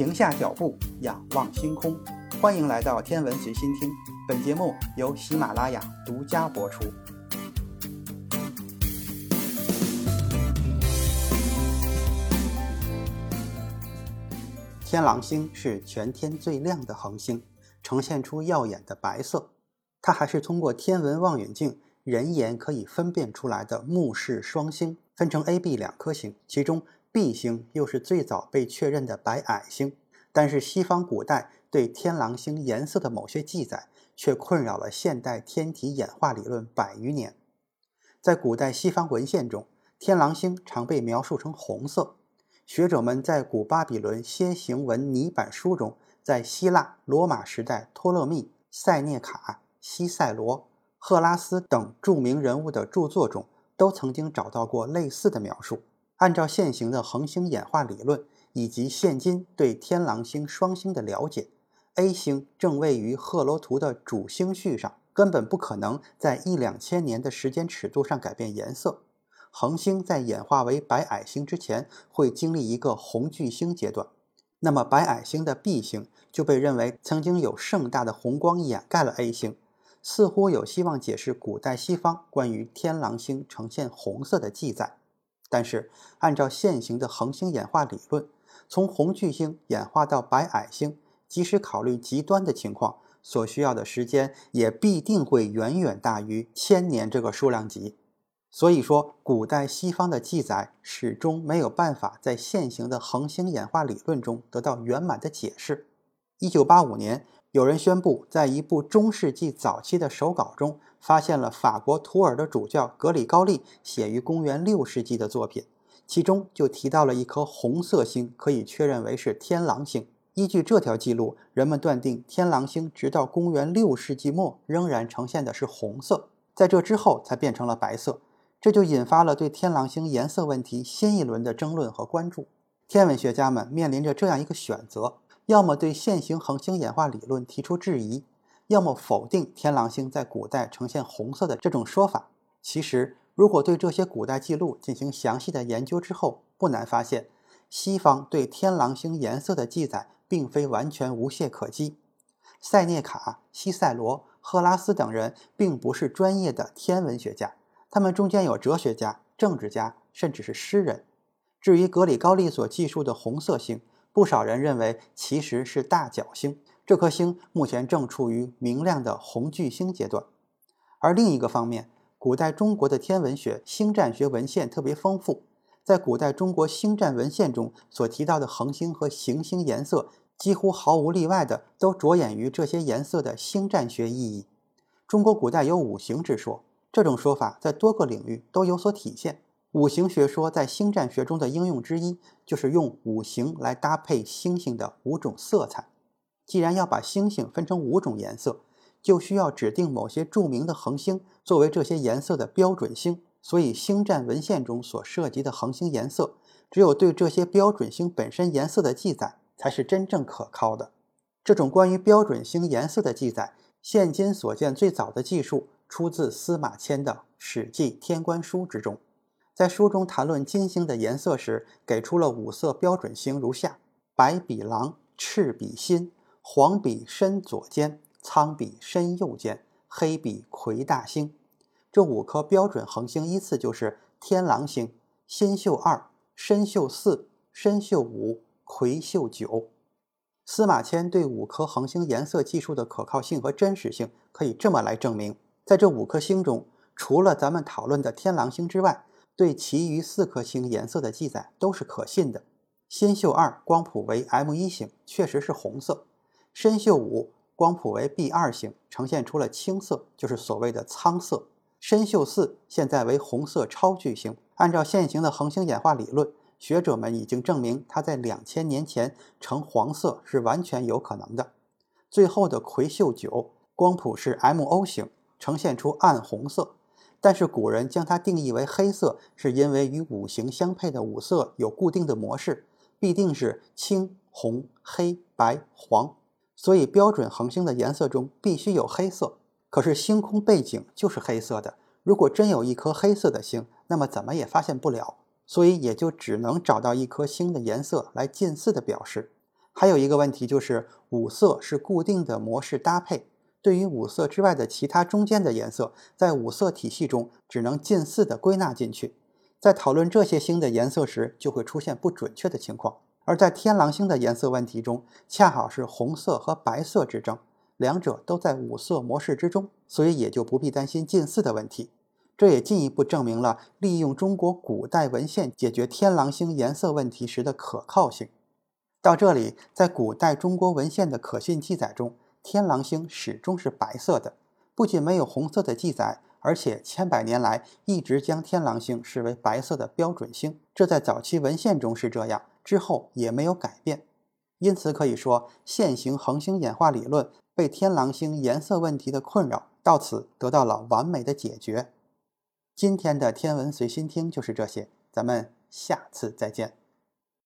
停下脚步，仰望星空。欢迎来到天文随心听，本节目由喜马拉雅独家播出。天狼星是全天最亮的恒星，呈现出耀眼的白色。它还是通过天文望远镜人眼可以分辨出来的目视双星，分成 A、B 两颗星，其中 B 星又是最早被确认的白矮星。但是西方古代对天狼星颜色的某些记载，却困扰了现代天体演化理论百余年。在古代西方文献中，天狼星常被描述成红色。学者们在古巴比伦楔形文泥板书中，在希腊、罗马时代托勒密、塞涅卡。西塞罗、赫拉斯等著名人物的著作中，都曾经找到过类似的描述。按照现行的恒星演化理论以及现今对天狼星双星的了解，A 星正位于赫罗图的主星序上，根本不可能在一两千年的时间尺度上改变颜色。恒星在演化为白矮星之前，会经历一个红巨星阶段。那么，白矮星的 B 星就被认为曾经有盛大的红光掩盖了 A 星。似乎有希望解释古代西方关于天狼星呈现红色的记载，但是按照现行的恒星演化理论，从红巨星演化到白矮星，即使考虑极端的情况，所需要的时间也必定会远远大于千年这个数量级。所以说，古代西方的记载始终没有办法在现行的恒星演化理论中得到圆满的解释。一九八五年。有人宣布，在一部中世纪早期的手稿中，发现了法国图尔的主教格里高利写于公元六世纪的作品，其中就提到了一颗红色星，可以确认为是天狼星。依据这条记录，人们断定天狼星直到公元六世纪末仍然呈现的是红色，在这之后才变成了白色。这就引发了对天狼星颜色问题新一轮的争论和关注。天文学家们面临着这样一个选择。要么对现行恒星演化理论提出质疑，要么否定天狼星在古代呈现红色的这种说法。其实，如果对这些古代记录进行详细的研究之后，不难发现，西方对天狼星颜色的记载并非完全无懈可击。塞涅卡、西塞罗、赫拉斯等人并不是专业的天文学家，他们中间有哲学家、政治家，甚至是诗人。至于格里高利所记述的红色星，不少人认为其实是大角星，这颗星目前正处于明亮的红巨星阶段。而另一个方面，古代中国的天文学、星占学文献特别丰富，在古代中国星占文献中所提到的恒星和行星颜色，几乎毫无例外的都着眼于这些颜色的星占学意义。中国古代有五行之说，这种说法在多个领域都有所体现。五行学说在星占学中的应用之一，就是用五行来搭配星星的五种色彩。既然要把星星分成五种颜色，就需要指定某些著名的恒星作为这些颜色的标准星。所以，星占文献中所涉及的恒星颜色，只有对这些标准星本身颜色的记载，才是真正可靠的。这种关于标准星颜色的记载，现今所见最早的技术，出自司马迁的《史记·天官书》之中。在书中谈论金星的颜色时，给出了五色标准星如下：白比狼，赤比心，黄比申左肩，苍比申右肩，黑比魁大星。这五颗标准恒星依次就是天狼星、新宿二、申宿四、申宿五、魁宿九。司马迁对五颗恒星颜色记述的可靠性和真实性，可以这么来证明：在这五颗星中，除了咱们讨论的天狼星之外，对其余四颗星颜色的记载都是可信的。新宿二光谱为 M 一星，确实是红色；深宿五光谱为 B 二型，呈现出了青色，就是所谓的苍色；深宿四现在为红色超巨星。按照现行的恒星演化理论，学者们已经证明它在两千年前呈黄色是完全有可能的。最后的魁宿九光谱是 MO 型，呈现出暗红色。但是古人将它定义为黑色，是因为与五行相配的五色有固定的模式，必定是青、红、黑、白、黄，所以标准恒星的颜色中必须有黑色。可是星空背景就是黑色的，如果真有一颗黑色的星，那么怎么也发现不了，所以也就只能找到一颗星的颜色来近似的表示。还有一个问题就是五色是固定的模式搭配，对于五色之外的其他中间的颜色，在五色体系中只能近似的归纳进去。在讨论这些星的颜色时，就会出现不准确的情况。而在天狼星的颜色问题中，恰好是红色和白色之争，两者都在五色模式之中，所以也就不必担心近似的问题。这也进一步证明了利用中国古代文献解决天狼星颜色问题时的可靠性。到这里，在古代中国文献的可信记载中，天狼星始终是白色的，不仅没有红色的记载。而且千百年来一直将天狼星视为白色的标准星，这在早期文献中是这样，之后也没有改变。因此可以说，现行恒星演化理论被天狼星颜色问题的困扰到此得到了完美的解决。今天的天文随心听就是这些，咱们下次再见。